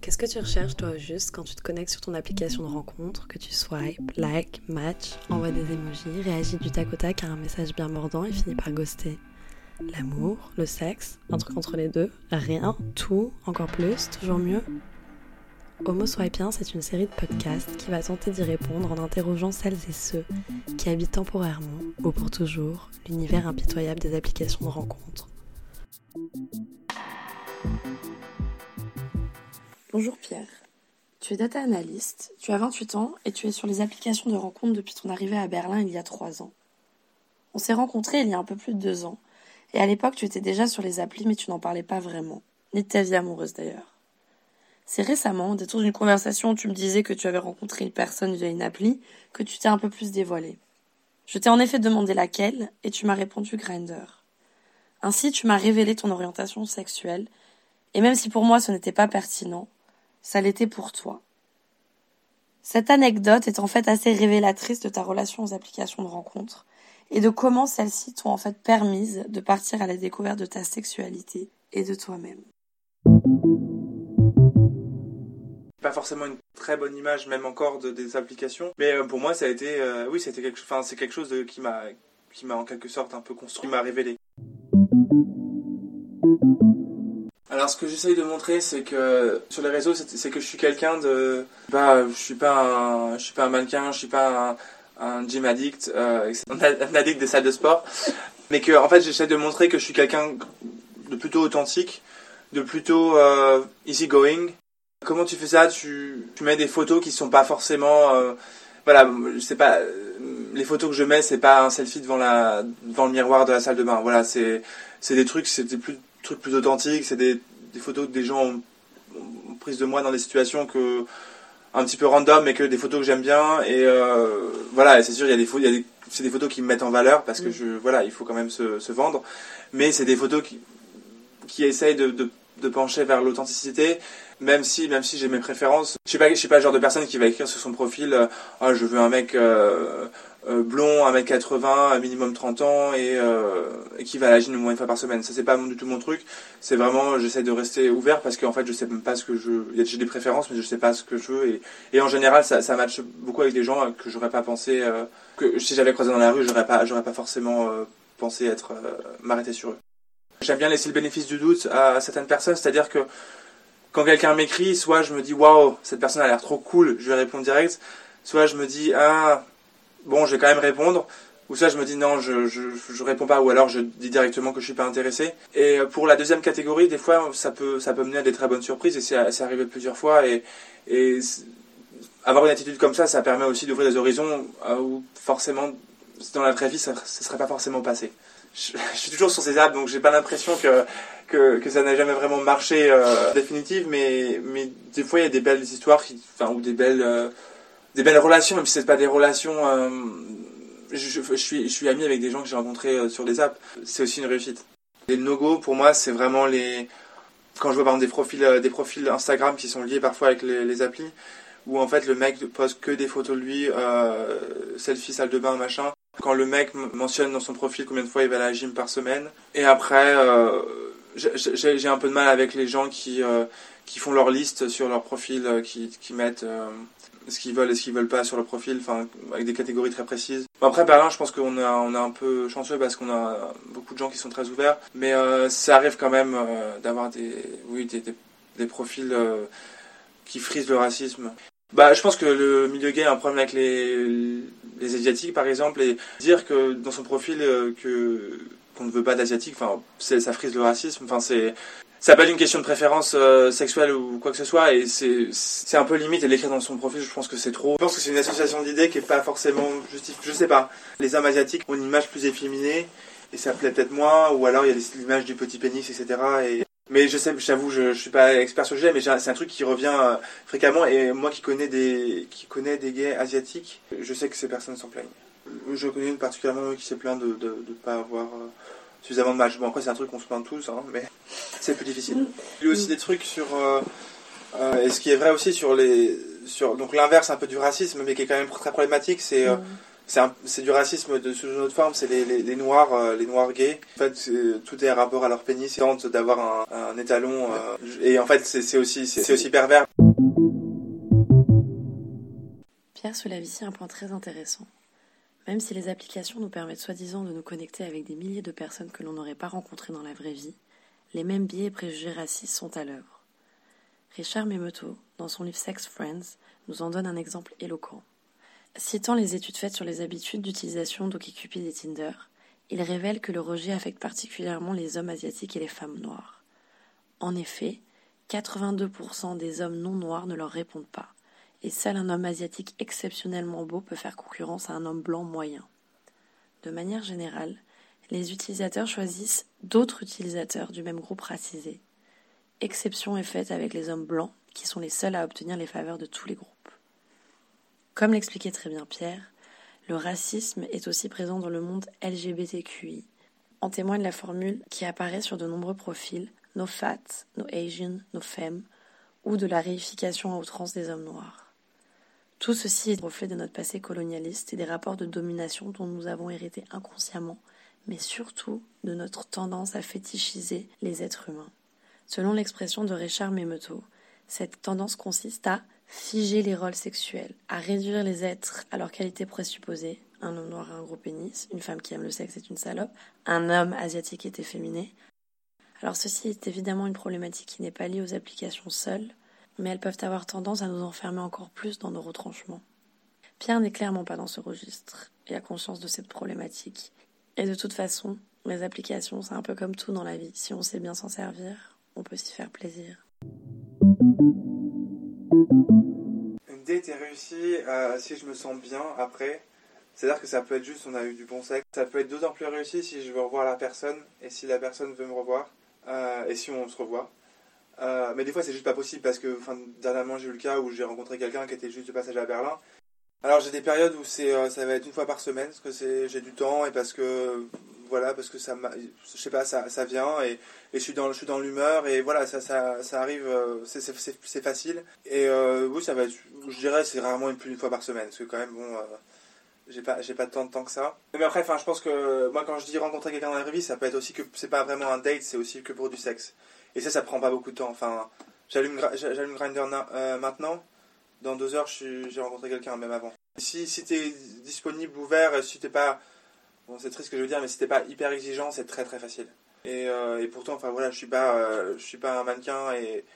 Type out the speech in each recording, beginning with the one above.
Qu'est-ce que tu recherches toi juste quand tu te connectes sur ton application de rencontre, que tu swipe, like, match, envoie des emojis, réagis du tac au tac à un message bien mordant et finit par ghoster L'amour, le sexe, un truc entre les deux, rien, tout, encore plus, toujours mieux Homo Swipien, c'est une série de podcasts qui va tenter d'y répondre en interrogeant celles et ceux qui habitent temporairement ou pour toujours l'univers impitoyable des applications de rencontre. Bonjour Pierre. Tu es data analyst, tu as 28 ans et tu es sur les applications de rencontre depuis ton arrivée à Berlin il y a 3 ans. On s'est rencontrés il y a un peu plus de 2 ans et à l'époque tu étais déjà sur les applis mais tu n'en parlais pas vraiment, ni de ta vie amoureuse d'ailleurs. C'est récemment, au détour d'une conversation tu me disais que tu avais rencontré une personne via une appli, que tu t'es un peu plus dévoilé. Je t'ai en effet demandé laquelle, et tu m'as répondu Grinder. Ainsi, tu m'as révélé ton orientation sexuelle, et même si pour moi ce n'était pas pertinent, ça l'était pour toi. Cette anecdote est en fait assez révélatrice de ta relation aux applications de rencontre, et de comment celles-ci t'ont en fait permise de partir à la découverte de ta sexualité et de toi-même pas forcément une très bonne image même encore de, des applications mais euh, pour moi ça a été euh, oui c'était quelque enfin c'est quelque chose qui m'a qui m'a en quelque sorte un peu construit m'a révélé alors ce que j'essaye de montrer c'est que sur les réseaux c'est que je suis quelqu'un de bah je suis pas je suis pas un mannequin je suis pas un, gym addict euh, un addict des salles de sport. Mais que en fait j'essaie de montrer que je suis quelqu'un de plutôt authentique de plutôt euh, easygoing. Comment tu fais ça? Tu, mets des photos qui sont pas forcément euh, voilà, sais pas les photos que je mets, c'est pas un selfie devant la devant le miroir de la salle de bain. Voilà, c'est c'est des trucs, c'est des plus trucs plus authentiques, c'est des, des photos que des gens ont, ont prises de moi dans des situations que un petit peu random mais que des photos que j'aime bien. Et euh, voilà c'est sûr il y a des des c'est des photos qui me mettent en valeur parce que mm. je voilà il faut quand même se, se vendre. Mais c'est des photos qui qui essayent de, de, de pencher vers l'authenticité même si même si j'ai mes préférences. Je suis pas je suis pas le genre de personne qui va écrire sur son profil euh, oh, je veux un mec euh, blond 1m80 un minimum 30 ans et, euh, et qui va à la gym au moins une fois par semaine. Ça c'est pas du tout mon truc. C'est vraiment j'essaie de rester ouvert parce qu'en fait je sais même pas ce que je j'ai des préférences mais je sais pas ce que je veux. Et, en général ça, ça matche beaucoup avec des gens que j'aurais pas pensé euh, que si j'avais croisé dans la rue j'aurais pas pas forcément euh, pensé être euh, m'arrêter sur eux. J'aime bien laisser le bénéfice du doute à certaines personnes. C'est à dire que quand quelqu'un m'écrit, soit je me dis waouh, cette personne a l'air trop cool, je vais répondre direct, soit je me dis ah bon, je vais quand même répondre, ou soit je me dis non, je, je, réponds pas, ou alors je dis directement que je suis pas intéressé. Et pour la deuxième catégorie, des fois, ça peut, ça peut mener à des très bonnes surprises, et c'est arrivé plusieurs fois, et, et avoir une attitude comme ça, ça permet aussi d'ouvrir des horizons euh, où forcément, dans la vraie vie, ça ne serait pas forcément passé. Je, suis toujours sur ces apps, donc j'ai pas l'impression que que, ça n'a jamais vraiment marché euh, définitive, mais, mais des fois il y a des belles histoires, enfin, ou des belles, euh, des belles relations, même si c'est pas des relations. Euh, je, suis, je suis ami avec des gens que j'ai rencontrés euh, sur des apps, c'est aussi une réussite. Les no-go, pour moi, c'est vraiment les. Quand je vois par exemple des profils, euh, des profils Instagram qui sont liés parfois avec les, les applis, où en fait le mec poste que des photos de lui, selfie, salle de bain, machin. Quand le mec mentionne dans son profil combien de fois il va à la gym par semaine, et après. J'ai un peu de mal avec les gens qui, qui font leur liste sur leur profil, qui, qui mettent ce qu'ils veulent et ce qu'ils veulent pas sur leur profil, enfin avec des catégories très précises. Après Berlin, je pense qu'on a on a un peu chanceux parce qu'on a beaucoup de gens qui sont très ouverts, mais euh, ça arrive quand même euh, d'avoir des oui des, des, profils euh, qui frisent le racisme. Bah, je pense que le milieu gay a un problème avec les, les asiatiques, par exemple, et dire que dans son profil que qu'on ne veut pas d'asiatique, enfin, ça frise le racisme, enfin, c'est, ça pas une question de préférence euh, sexuelle ou quoi que ce soit, et c'est, un peu limite, et l'écrire dans son profil, je pense que c'est trop. Je pense que c'est une association d'idées qui est pas forcément justifiée, je sais pas. Les hommes asiatiques ont une image plus efféminée, et ça plaît peut-être moins, ou alors il y a l'image du petit pénis, etc., et, mais je sais, j'avoue, je, je suis pas expert sur le sujet, mais c'est un truc qui revient euh, fréquemment, et moi qui connais des, qui connais des gays asiatiques, je sais que ces personnes s'en plaignent. Je connais une particulièrement qui s'est plaint de ne pas avoir euh, suffisamment de matchs. Bon, après, c'est un truc qu'on se plaint tous, hein, mais c'est plus difficile. Il y a aussi des trucs sur. Euh, euh, et ce qui est vrai aussi sur les. Sur, donc l'inverse un peu du racisme, mais qui est quand même très problématique, c'est euh, c'est du racisme de sous une autre forme, c'est les, les, noirs, euh, les noirs gays. En fait, tout est rapport à leur pénis, ils tentent d'avoir un, étalon, euh, et en fait, c'est aussi, c'est aussi pervers. Pierre soulève ici un point très intéressant. Même si les applications nous permettent soi-disant de nous connecter avec des milliers de personnes que l'on n'aurait pas rencontrées dans la vraie vie, les mêmes biais et préjugés racistes sont à l'œuvre. Richard Memeto, dans son livre Sex Friends, nous en donne un exemple éloquent. Citant les études faites sur les habitudes d'utilisation d'OkCupid et Tinder, il révèle que le rejet affecte particulièrement les hommes asiatiques et les femmes noires. En effet, 82% des hommes non noirs ne leur répondent pas, et seul un homme asiatique exceptionnellement beau peut faire concurrence à un homme blanc moyen. De manière générale, les utilisateurs choisissent d'autres utilisateurs du même groupe racisé. Exception est faite avec les hommes blancs, qui sont les seuls à obtenir les faveurs de tous les groupes. Comme l'expliquait très bien Pierre, le racisme est aussi présent dans le monde LGBTQI. En témoigne la formule qui apparaît sur de nombreux profils No Fat, No Asian, No Femme, ou de la réification à outrance des hommes noirs. Tout ceci est reflet de notre passé colonialiste et des rapports de domination dont nous avons hérité inconsciemment, mais surtout de notre tendance à fétichiser les êtres humains. Selon l'expression de Richard Memeto, cette tendance consiste à figer les rôles sexuels, à réduire les êtres à leur qualité présupposée. Un homme noir a un gros pénis, une femme qui aime le sexe est une salope, un homme asiatique est efféminé. Alors ceci est évidemment une problématique qui n'est pas liée aux applications seules, mais elles peuvent avoir tendance à nous enfermer encore plus dans nos retranchements. Pierre n'est clairement pas dans ce registre et a conscience de cette problématique. Et de toute façon, les applications, c'est un peu comme tout dans la vie. Si on sait bien s'en servir, on peut s'y faire plaisir. Une date est réussie euh, si je me sens bien après. C'est-à-dire que ça peut être juste on a eu du bon sexe. Ça peut être d'autant plus réussi si je veux revoir la personne et si la personne veut me revoir euh, et si on se revoit. Euh, mais des fois c'est juste pas possible parce que dernièrement j'ai eu le cas où j'ai rencontré quelqu'un qui était juste de passage à Berlin. Alors j'ai des périodes où c'est ça va être une fois par semaine parce que j'ai du temps et parce que voilà, parce que ça, je sais pas, ça, ça vient et, je suis dans, je suis dans l'humeur et voilà, ça, ça, ça arrive, euh, c'est facile. Et euh, oui, ça va être, je dirais, c'est rarement plus une fois par semaine, parce que quand même, bon, euh, j'ai pas, j'ai pas tant de temps que ça. Mais après, enfin, je pense que moi, quand je dis rencontrer quelqu'un dans la vie, ça peut être aussi que c'est pas vraiment un date, c'est aussi que pour du sexe. Et ça, ça prend pas beaucoup de temps. Enfin, j'allume, j'allume Grinder maintenant. Dans deux heures, j'ai rencontré quelqu'un, même avant. Si, si t'es disponible, ouvert, si t'es pas Bon, c'est triste ce que je veux dire, mais si t'es pas hyper exigeant, c'est très très facile. Et, euh, et, pourtant, enfin voilà, je suis pas, euh, je suis pas un mannequin et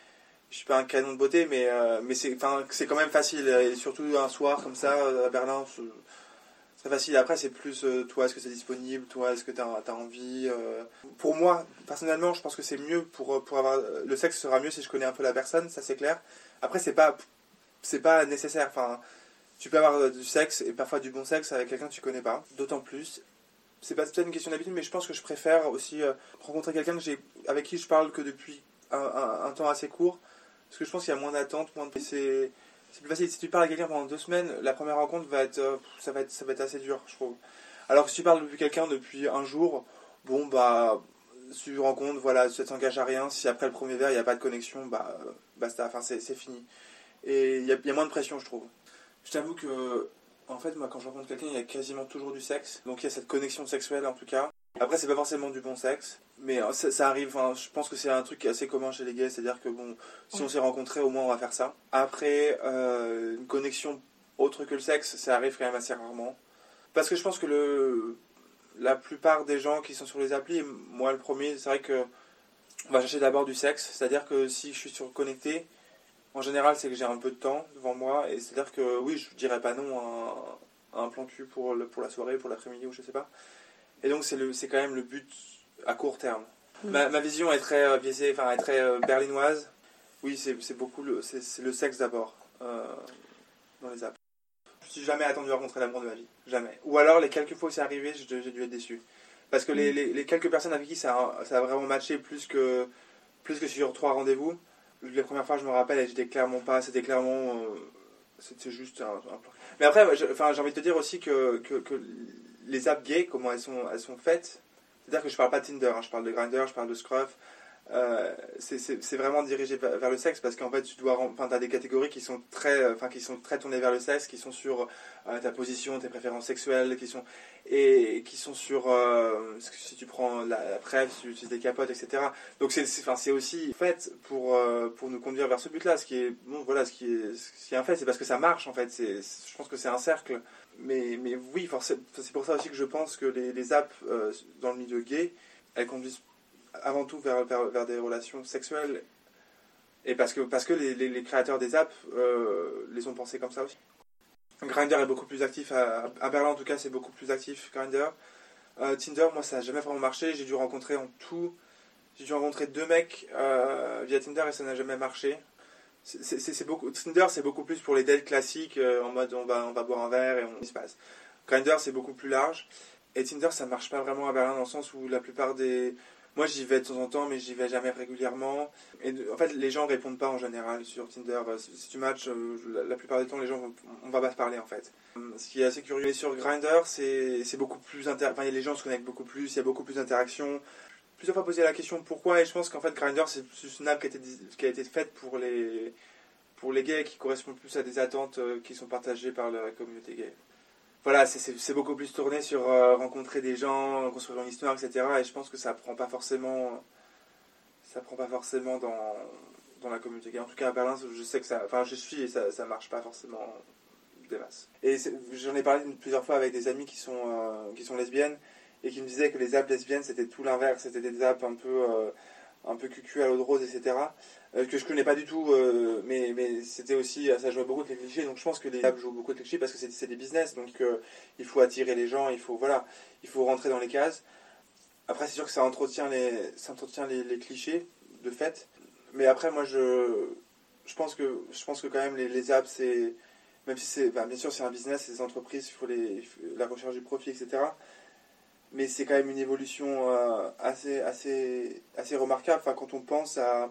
je suis pas un canon de beauté, mais euh, mais c'est quand même facile. Et surtout un soir comme ça à Berlin, c'est facile. Après, c'est plus toi, est-ce que c'est disponible, toi, est-ce que tu as, envie. Pour moi, personnellement, je pense que c'est mieux pour pour avoir le sexe sera mieux si je connais un peu la personne, ça c'est clair. Après, c'est pas pas nécessaire. Enfin, tu peux avoir du sexe et parfois du bon sexe avec quelqu'un que tu connais pas. D'autant plus c'est pas peut-être une question d'habitude, mais je pense que je préfère aussi euh, rencontrer quelqu'un que avec qui je parle que depuis un, temps assez court, parce que je pense qu'il y a moins d'attente, moins de... c'est plus facile. Si tu parles à quelqu'un pendant deux semaines, la première rencontre va être, euh, ça va être, ça va être assez dur, je trouve. Alors que si tu parles depuis quelqu'un depuis un jour, bon bah, si tu rencontres, voilà, ça t'engage à rien. Si après le premier verre il n'y a pas de connexion, bah euh, basta, enfin c'est fini. Et il y a, y a moins de pression, je trouve. Je t'avoue que en fait, moi, quand je rencontre quelqu'un, il y a quasiment toujours du sexe. Donc, il y a cette connexion sexuelle, en tout cas. Après, c'est pas forcément du bon sexe, mais euh, ça, arrive. Enfin, je pense que c'est un truc assez commun chez les gays, c'est-à-dire que bon, si on s'est rencontrés, au moins on va faire ça. Après, euh, une connexion autre que le sexe, ça arrive quand même assez rarement. Parce que je pense que le, la plupart des gens qui sont sur les applis, moi le premier, c'est vrai que on va chercher d'abord du sexe, c'est-à-dire que si je suis sur connecté, en général, c'est que j'ai un peu de temps devant moi, et c'est-à-dire que oui, je dirais pas non à un, plan cul pour, le, pour la soirée, pour l'après-midi ou je sais pas. Et donc, c'est quand même le but à court terme. Mm. Ma, ma, vision est très euh, biaisée, enfin, est très euh, berlinoise. Oui, c'est beaucoup le, c'est le sexe d'abord euh, dans les apps. Je suis jamais attendu à rencontrer l'amour de ma vie, jamais. Ou alors, les quelques fois où c'est arrivé, j'ai dû être déçu. Parce que les, mm. les, les, quelques personnes avec qui ça a, ça a vraiment matché plus que, plus que sur trois rendez-vous, les premières fois, je me rappelle, j'étais clairement pas, c'était clairement, c'était juste un, plan. Mais après, enfin, j'ai envie de te dire aussi que, que, que, les apps gays, comment elles sont, elles sont faites, c'est-à-dire que je parle pas de Tinder, hein, je parle de Grindr, je parle de Scruff, euh, c'est vraiment dirigé vers le sexe parce qu'en fait tu dois enfin as des catégories qui sont très enfin qui sont très tournées vers le sexe qui sont sur euh, ta position tes préférences sexuelles qui sont et qui sont sur euh, si tu prends la, la si tu utilises des capotes etc donc c'est enfin aussi fait pour pour nous conduire vers ce but là ce qui est voilà ce qui est ce qui est un fait c'est parce que ça marche en fait. Je pense que c'est un cercle mais mais oui c'est pour ça aussi que je pense que les, apps dans le milieu gay elles conduisent avant tout vers, vers, des relations sexuelles. Et parce que, parce que les, créateurs des apps euh, les ont pensés comme ça aussi. Grindr est beaucoup plus actif, à, Berlin en tout cas, c'est beaucoup plus actif, Grindr. Euh, Tinder, moi, ça n'a jamais vraiment marché. J'ai dû rencontrer en tout. J'ai dû rencontrer deux mecs euh, via Tinder et ça n'a jamais marché. C'est beaucoup, Tinder, c'est beaucoup plus pour les dates classiques, en mode on va, on va boire un verre et on se passe. Grindr, c'est beaucoup plus large. Et Tinder, ça marche pas vraiment à Berlin dans le sens où la plupart des, moi, j'y vais de temps en temps, mais j'y vais jamais régulièrement. Et en fait, les gens répondent pas en général sur Tinder. Euh, si tu matches, euh, la plupart du temps, les gens, on va pas se parler en fait. Ce qui est assez curieux sur Grindr, c'est beaucoup plus inter... enfin, les gens se connectent beaucoup plus, il y a beaucoup plus d'interactions. Plusieurs fois posé la question pourquoi, et je pense qu'en fait, Grindr, c'est une app qui a, été, faite pour les, gays qui correspondent plus à des attentes euh, qui sont partagées par la communauté gay voilà, c'est beaucoup plus tourné sur euh, rencontrer des gens, construire une histoire, etc. Et je pense que ça prend pas forcément, ça prend pas forcément dans, la communauté. En tout cas, à Berlin, je sais que enfin, je suis et ça, ça marche pas forcément des masses. Et j'en ai parlé plusieurs fois avec des amis qui sont, euh, qui sont lesbiennes et qui me disaient que les apps lesbiennes c'était tout l'inverse, c'était des apps un peu, euh, un peu cucu à l'eau de rose, etc. Euh, que je connais pas du tout, euh, mais, mais c'était aussi, ça joue beaucoup avec les clichés, donc je pense que les apps jouent beaucoup avec les clichés parce que c'est des business, donc il faut attirer les gens, il faut, voilà, il faut rentrer dans les cases. Après, c'est sûr que ça entretient les, ça entretient les, les, clichés, de fait, mais après, moi, je, je, pense, que, je pense que quand même les, les apps, c'est, même si c'est, bien sûr, c'est un business, c'est des entreprises, il faut, les, la recherche du profit, etc mais c'est quand même une évolution assez, assez, assez remarquable. Enfin, quand on pense à,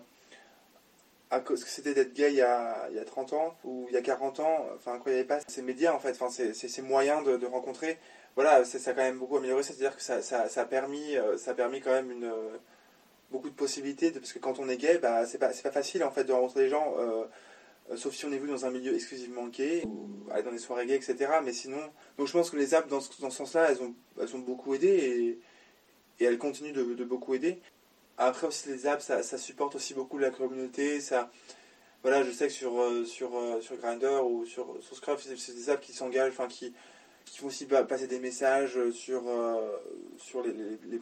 à ce que c'était d'être gay il y, a, il y, a, 30 ans ou il y a 40 ans, enfin quand il n'y avait pas ces médias en fait, enfin ces, ces, moyens de, de, rencontrer, voilà, ça a quand même beaucoup amélioré, c'est-à-dire que ça, ça, a permis, euh, ça a permis quand même une, beaucoup de possibilités, parce que quand on est gay, bah, c'est pas, pas facile en fait de rencontrer des gens, euh, euh, sauf si on est venu dans un milieu exclusivement gay, ou dans des soirées gays, etc. Mais sinon, donc je pense que les apps dans ce, dans ce sens-là, elles ont, elles ont beaucoup aidé et, et elles continuent de, beaucoup aider. Après aussi les apps, ça, ça, supporte aussi beaucoup la communauté. Ça, voilà, je sais que sur euh, sur euh, sur Grindr ou sur sur Scruff, c'est des apps qui s'engagent, enfin qui qui font aussi passer des messages sur euh, sur les, les,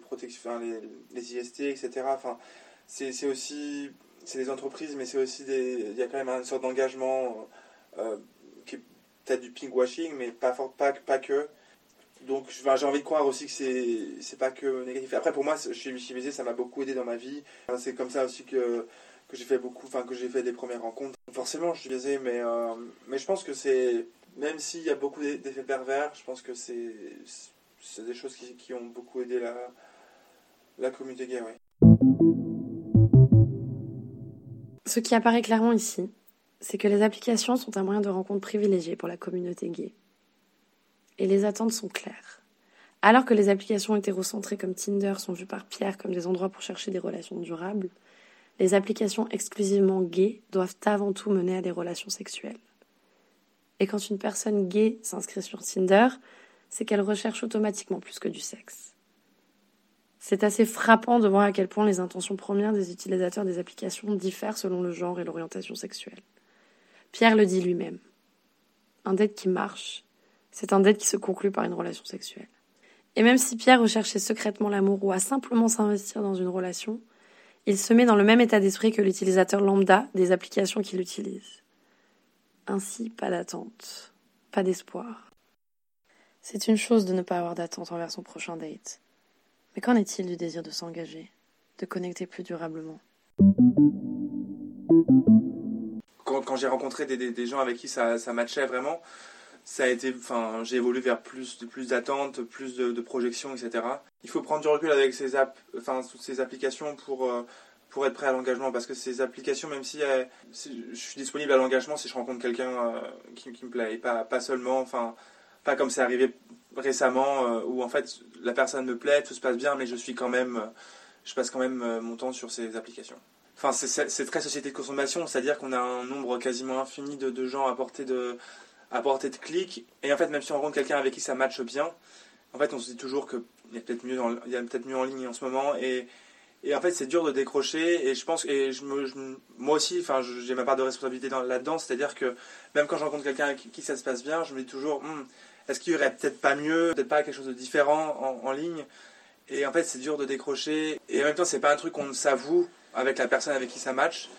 les IST, etc. Enfin, c'est aussi c'est des entreprises, mais c'est aussi des il y a quand même une sorte d'engagement qui est peut-être du pink washing, mais pas pas pas que donc j'ai envie de croire aussi que c'est c'est pas que négatif. Après pour moi, je suis ça m'a beaucoup aidé dans ma vie. C'est comme ça aussi que que j'ai fait beaucoup, enfin que j'ai fait des premières rencontres. Forcément, je suis biaisé, mais euh, mais je pense que c'est même s'il y a beaucoup d'effets pervers, je pense que c'est c'est des choses qui, qui, ont beaucoup aidé la la communauté gay. Ce qui apparaît clairement ici, c'est que les applications sont un moyen de rencontre privilégié pour la communauté gay et les attentes sont claires. Alors que les applications hétérocentrées comme Tinder sont vues par Pierre comme des endroits pour chercher des relations durables, les applications exclusivement gays doivent avant tout mener à des relations sexuelles. Et quand une personne gay s'inscrit sur Tinder, c'est qu'elle recherche automatiquement plus que du sexe. C'est assez frappant de voir à quel point les intentions premières des utilisateurs des applications diffèrent selon le genre et l'orientation sexuelle. Pierre le dit lui-même. Un date qui marche c'est un date qui se conclut par une relation sexuelle. Et même si Pierre recherchait secrètement l'amour ou a simplement s'investir dans une relation, il se met dans le même état d'esprit que l'utilisateur lambda des applications qu'il utilise. Ainsi, pas d'attente, pas d'espoir. C'est une chose de ne pas avoir d'attente envers son prochain date. Mais qu'en est-il du désir de s'engager, de connecter plus durablement? Quand, j'ai rencontré des, gens avec qui ça, ça matchait vraiment, ça a été, enfin, j'ai évolué vers plus plus d'attentes, plus de, projections, etc. Il faut prendre du recul avec ces apps, enfin, toutes ces applications pour euh, pour être prêt à l'engagement parce que ces applications, même si, je suis disponible à l'engagement si je rencontre quelqu'un euh, qui, qui, me plaît, et pas pas seulement, enfin, pas comme c'est arrivé récemment euh, où en fait la personne me plaît, tout se passe bien, mais je suis quand même je passe quand même mon temps sur ces applications. Enfin, c'est très société de consommation, c'est-à-dire qu'on a un nombre quasiment infini de, gens à portée de, à portée de clic. Et en fait, même si on rencontre quelqu'un avec qui ça matche bien, en fait, on se dit toujours qu'il y a peut-être mieux, peut mieux en ligne en ce moment. Et, et en fait, c'est dur de décrocher. Et je pense, et je moi aussi, enfin, j'ai ma part de responsabilité là-dedans. C'est-à-dire que même quand je rencontre quelqu'un avec qui ça se passe bien, je me dis toujours, hmm, est-ce qu'il y aurait peut-être pas mieux, peut-être pas quelque chose de différent en, ligne? Et en fait, c'est dur de décrocher. Et en même temps, c'est pas un truc qu'on s'avoue avec la personne avec qui ça match.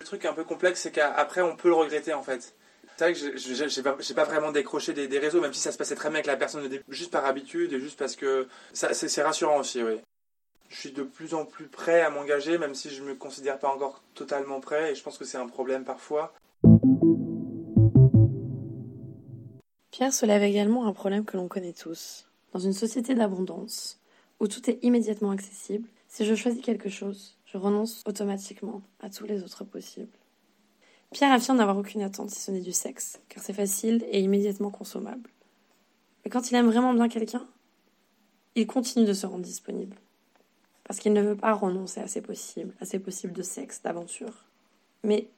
Le truc un peu complexe, c'est qu'après, on peut le regretter en fait. C'est vrai que j'ai pas, pas, vraiment décroché des, réseaux, même si ça se passait très bien avec la personne, juste par habitude et juste parce que c'est rassurant aussi, oui. Je suis de plus en plus prêt à m'engager, même si je ne me considère pas encore totalement prêt, et je pense que c'est un problème parfois. Pierre soulève également un problème que l'on connaît tous. Dans une société d'abondance, où tout est immédiatement accessible, si je choisis quelque chose, je renonce automatiquement à tous les autres possibles. Pierre affirme n'avoir aucune attente si ce n'est du sexe, car c'est facile et immédiatement consommable. Mais quand il aime vraiment bien quelqu'un, il continue de se rendre disponible. Parce qu'il ne veut pas renoncer à ses possibles, à ses possibles de sexe, d'aventure. Mais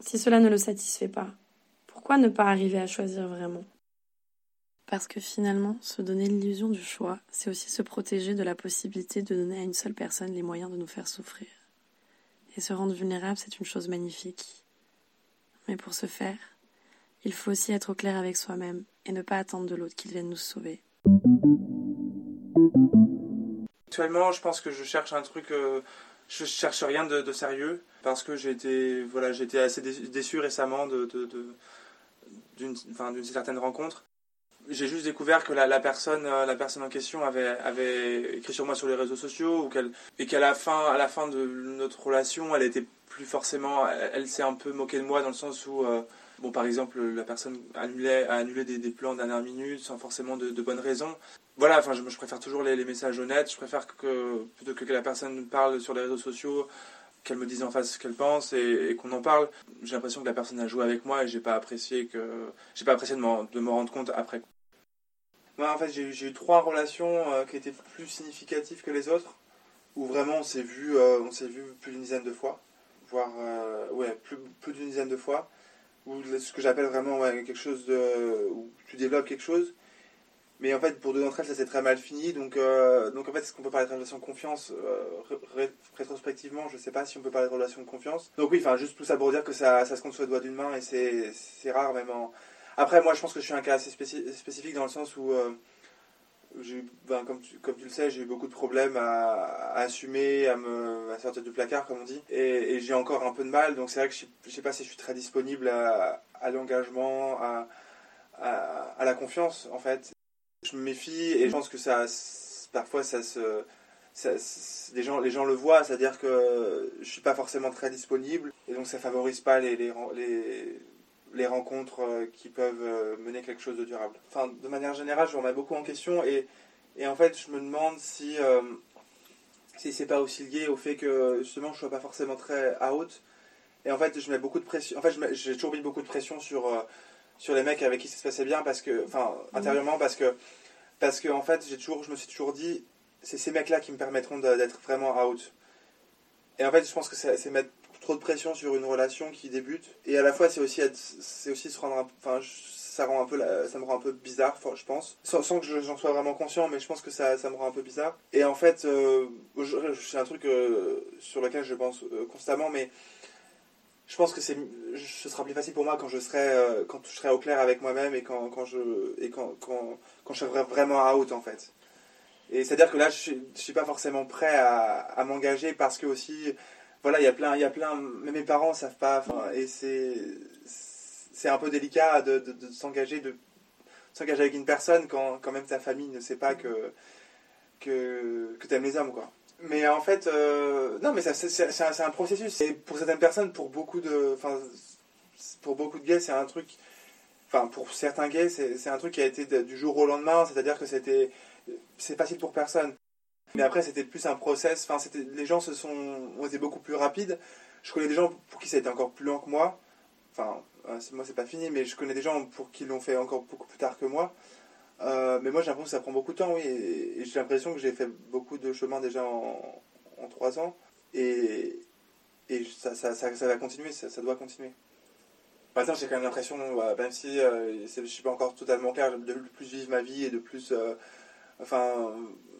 si cela ne le satisfait pas, pourquoi ne pas arriver à choisir vraiment? Parce que finalement, se donner l'illusion du choix, c'est aussi se protéger de la possibilité de donner à une seule personne les moyens de nous faire souffrir. Et se rendre vulnérable, c'est une chose magnifique. Mais pour ce faire, il faut aussi être au clair avec soi-même et ne pas attendre de l'autre qu'il vienne nous sauver. Actuellement, je pense que je cherche un truc. Euh, je cherche rien de, sérieux parce que j'ai été, voilà, j'ai assez déçu récemment de, d'une certaine rencontre j'ai juste découvert que la, personne, euh, la personne en question avait, écrit sur moi sur les réseaux sociaux ou et qu'à la fin, à la fin de notre relation, elle était plus forcément, elle, s'est un peu moquée de moi dans le sens où, euh, bon, par exemple, la personne annulait, a annulé des, plans dernière minute sans forcément de, bonnes raisons. Voilà, enfin, je, je préfère toujours les, messages honnêtes. Je préfère que plutôt que, que la personne parle sur les réseaux sociaux, qu'elle me dise en face ce qu'elle pense et, qu'on en parle. J'ai l'impression que la personne a joué avec moi et j'ai pas apprécié que j'ai pas apprécié de me rendre compte après. Moi, en fait, j'ai eu trois relations euh, qui étaient plus significatives que les autres, où vraiment on s'est vu, euh, on s'est vu plus d'une dizaine de fois, voire euh, ouais, plus, plus d'une dizaine de fois, où ce que j'appelle vraiment quelque chose de, où tu développes quelque chose. Mais en fait, pour deux d'entre elles, ça s'est très mal fini. Donc, donc en fait, est-ce qu'on peut parler de relation de confiance Rétrospectivement, je sais pas si on peut parler de relation de confiance. Donc oui, enfin, juste tout ça pour dire que ça, ça se compte sur le doigt d'une main et c'est rare même en, après, moi, je pense que je suis un cas assez spécifique dans le sens où, euh, ben, comme, tu, comme tu le sais, j'ai eu beaucoup de problèmes à, assumer, à me à sortir du placard, comme on dit. Et, j'ai encore un peu de mal, donc c'est vrai que je ne sais pas si je suis très disponible à, l'engagement, à, à, la confiance, en fait. Je me méfie et je pense que ça, parfois, ça se. les, gens, les gens le voient, c'est-à-dire que je suis pas forcément très disponible et donc ça favorise pas les, les, les les rencontres euh, qui peuvent euh, mener quelque chose de durable. Enfin, de manière générale, je remets beaucoup en question et, et en fait, je me demande si, euh, si c'est pas aussi lié au fait que justement je sois pas forcément très out. Et en fait, je mets beaucoup de pression. En fait, j'ai toujours mis beaucoup de pression sur, sur les mecs avec qui ça se passait bien parce que, enfin, mhm. intérieurement parce que, parce que en fait, j'ai toujours, je me suis toujours dit, c'est ces mecs-là qui me permettront d'être vraiment out. Et en fait, je pense que c'est mettre trop de pression sur une relation qui débute. Et à la fois, c'est aussi, c'est aussi se rendre. Enfin, ça, rend un peu ça me rend un peu bizarre, je pense. Sans, que j'en sois vraiment conscient, mais je pense que ça, ça me rend un peu bizarre. Et en fait, euh, c'est un truc euh, sur lequel je pense euh, constamment, mais je pense que c'est, ce sera plus facile pour moi quand je serai, quand je serai au clair avec moi-même et quand, quand, je, et quand, quand, je serai vraiment out, en fait. Et c'est-à-dire que là, je ne suis pas forcément prêt à, à m'engager parce que aussi, voilà, il y a plein, il y a plein, mais mes parents savent pas, et c'est, c'est un peu délicat de, s'engager, de s'engager avec une personne quand, quand même ta famille ne sait pas que, que, que aimes les hommes, quoi. Mais en fait, euh, non, mais c'est un, un, processus. Et pour certaines personnes, pour beaucoup de, pour beaucoup de gays, c'est un truc, enfin, pour certains gays, c'est un truc qui a été du jour au lendemain, c'est-à-dire que c'était, c'est facile pour personne. Mais après, c'était plus un process. Enfin, les gens se sont, ont été beaucoup plus rapides. Je connais des gens pour qui ça a été encore plus lent que moi. Enfin, euh, moi, c'est pas fini, mais je connais des gens pour qui l'ont fait encore beaucoup plus tard que moi. Euh, mais moi, j'ai l'impression que ça prend beaucoup de temps, oui. Et, j'ai l'impression que j'ai fait beaucoup de chemin déjà en, en trois ans. Et, ça, va continuer, ça, doit continuer. Maintenant, j'ai quand même l'impression, même si euh, je ne suis pas encore totalement clair, de plus vivre ma vie et de plus. Euh, enfin,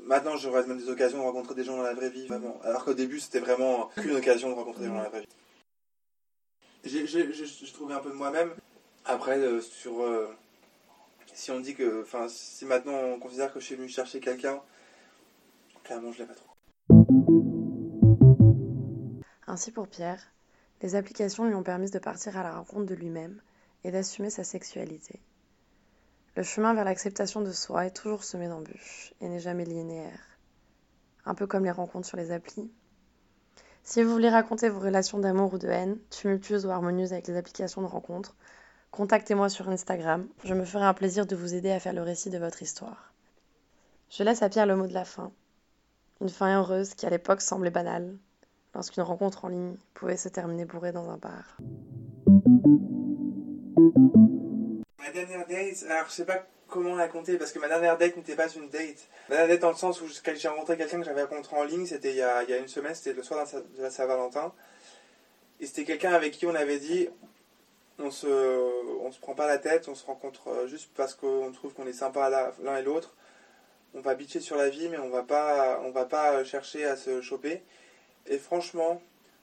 maintenant, j'aurais même des occasions de rencontrer des gens dans la vraie vie, vraiment. Alors qu'au début, c'était vraiment qu'une occasion de rencontrer des gens dans la vraie vie. J'ai trouvé un peu de moi-même. Après, euh, sur. Si on dit que. Si maintenant on considère que je suis venu chercher quelqu'un, clairement, je l'ai pas trop. Ainsi pour Pierre, les applications lui ont permis de partir à la rencontre de lui-même et d'assumer sa sexualité. Le chemin vers l'acceptation de soi est toujours semé d'embûches et n'est jamais linéaire. Un peu comme les rencontres sur les applis. Si vous voulez raconter vos relations d'amour ou de haine, tumultueuses ou harmonieuses avec les applications de rencontres, contactez-moi sur Instagram. Je me ferai un plaisir de vous aider à faire le récit de votre histoire. Je laisse à Pierre le mot de la fin. Une fin heureuse qui à l'époque semblait banale, lorsqu'une rencontre en ligne pouvait se terminer bourrée dans un bar. Ma dernière date, alors je sais pas comment la compter parce que ma dernière date n'était pas une date. Ma dernière date dans le sens où j'ai rencontré quelqu'un que j'avais rencontré en ligne, c'était il, y a, il y a une semaine, c'était le soir de la Saint-Valentin. Et c'était quelqu'un avec qui on avait dit on se, on se prend pas la tête, on se rencontre euh, juste parce qu'on trouve qu'on est sympa l'un et l'autre. On va bitcher sur la vie, mais on va pas, on va pas chercher à se choper. Et franchement,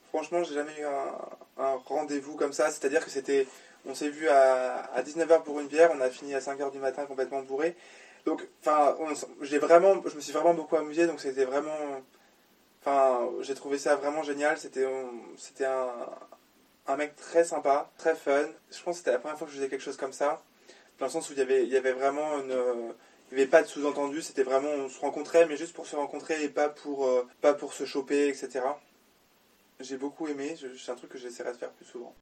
franchement, j'ai jamais eu un, rendez-vous comme ça. C'est-à-dire que c'était, on s'est vu à, 19h pour une bière, on a fini à 5h du matin complètement bourré. Donc, enfin, j'ai vraiment, je me suis vraiment beaucoup amusé. Donc c'était vraiment, enfin, j'ai trouvé ça vraiment génial. C'était, c'était un mec très sympa, très fun. Je pense que c'était la première fois que je faisais quelque chose comme ça, dans le sens où il y avait, vraiment une, il n'y avait pas de sous-entendu, c'était vraiment on se rencontrait, mais juste pour se rencontrer et pas pour, euh, pas pour se choper, etc. J'ai beaucoup aimé, c'est un truc que j'essaierai de faire plus souvent.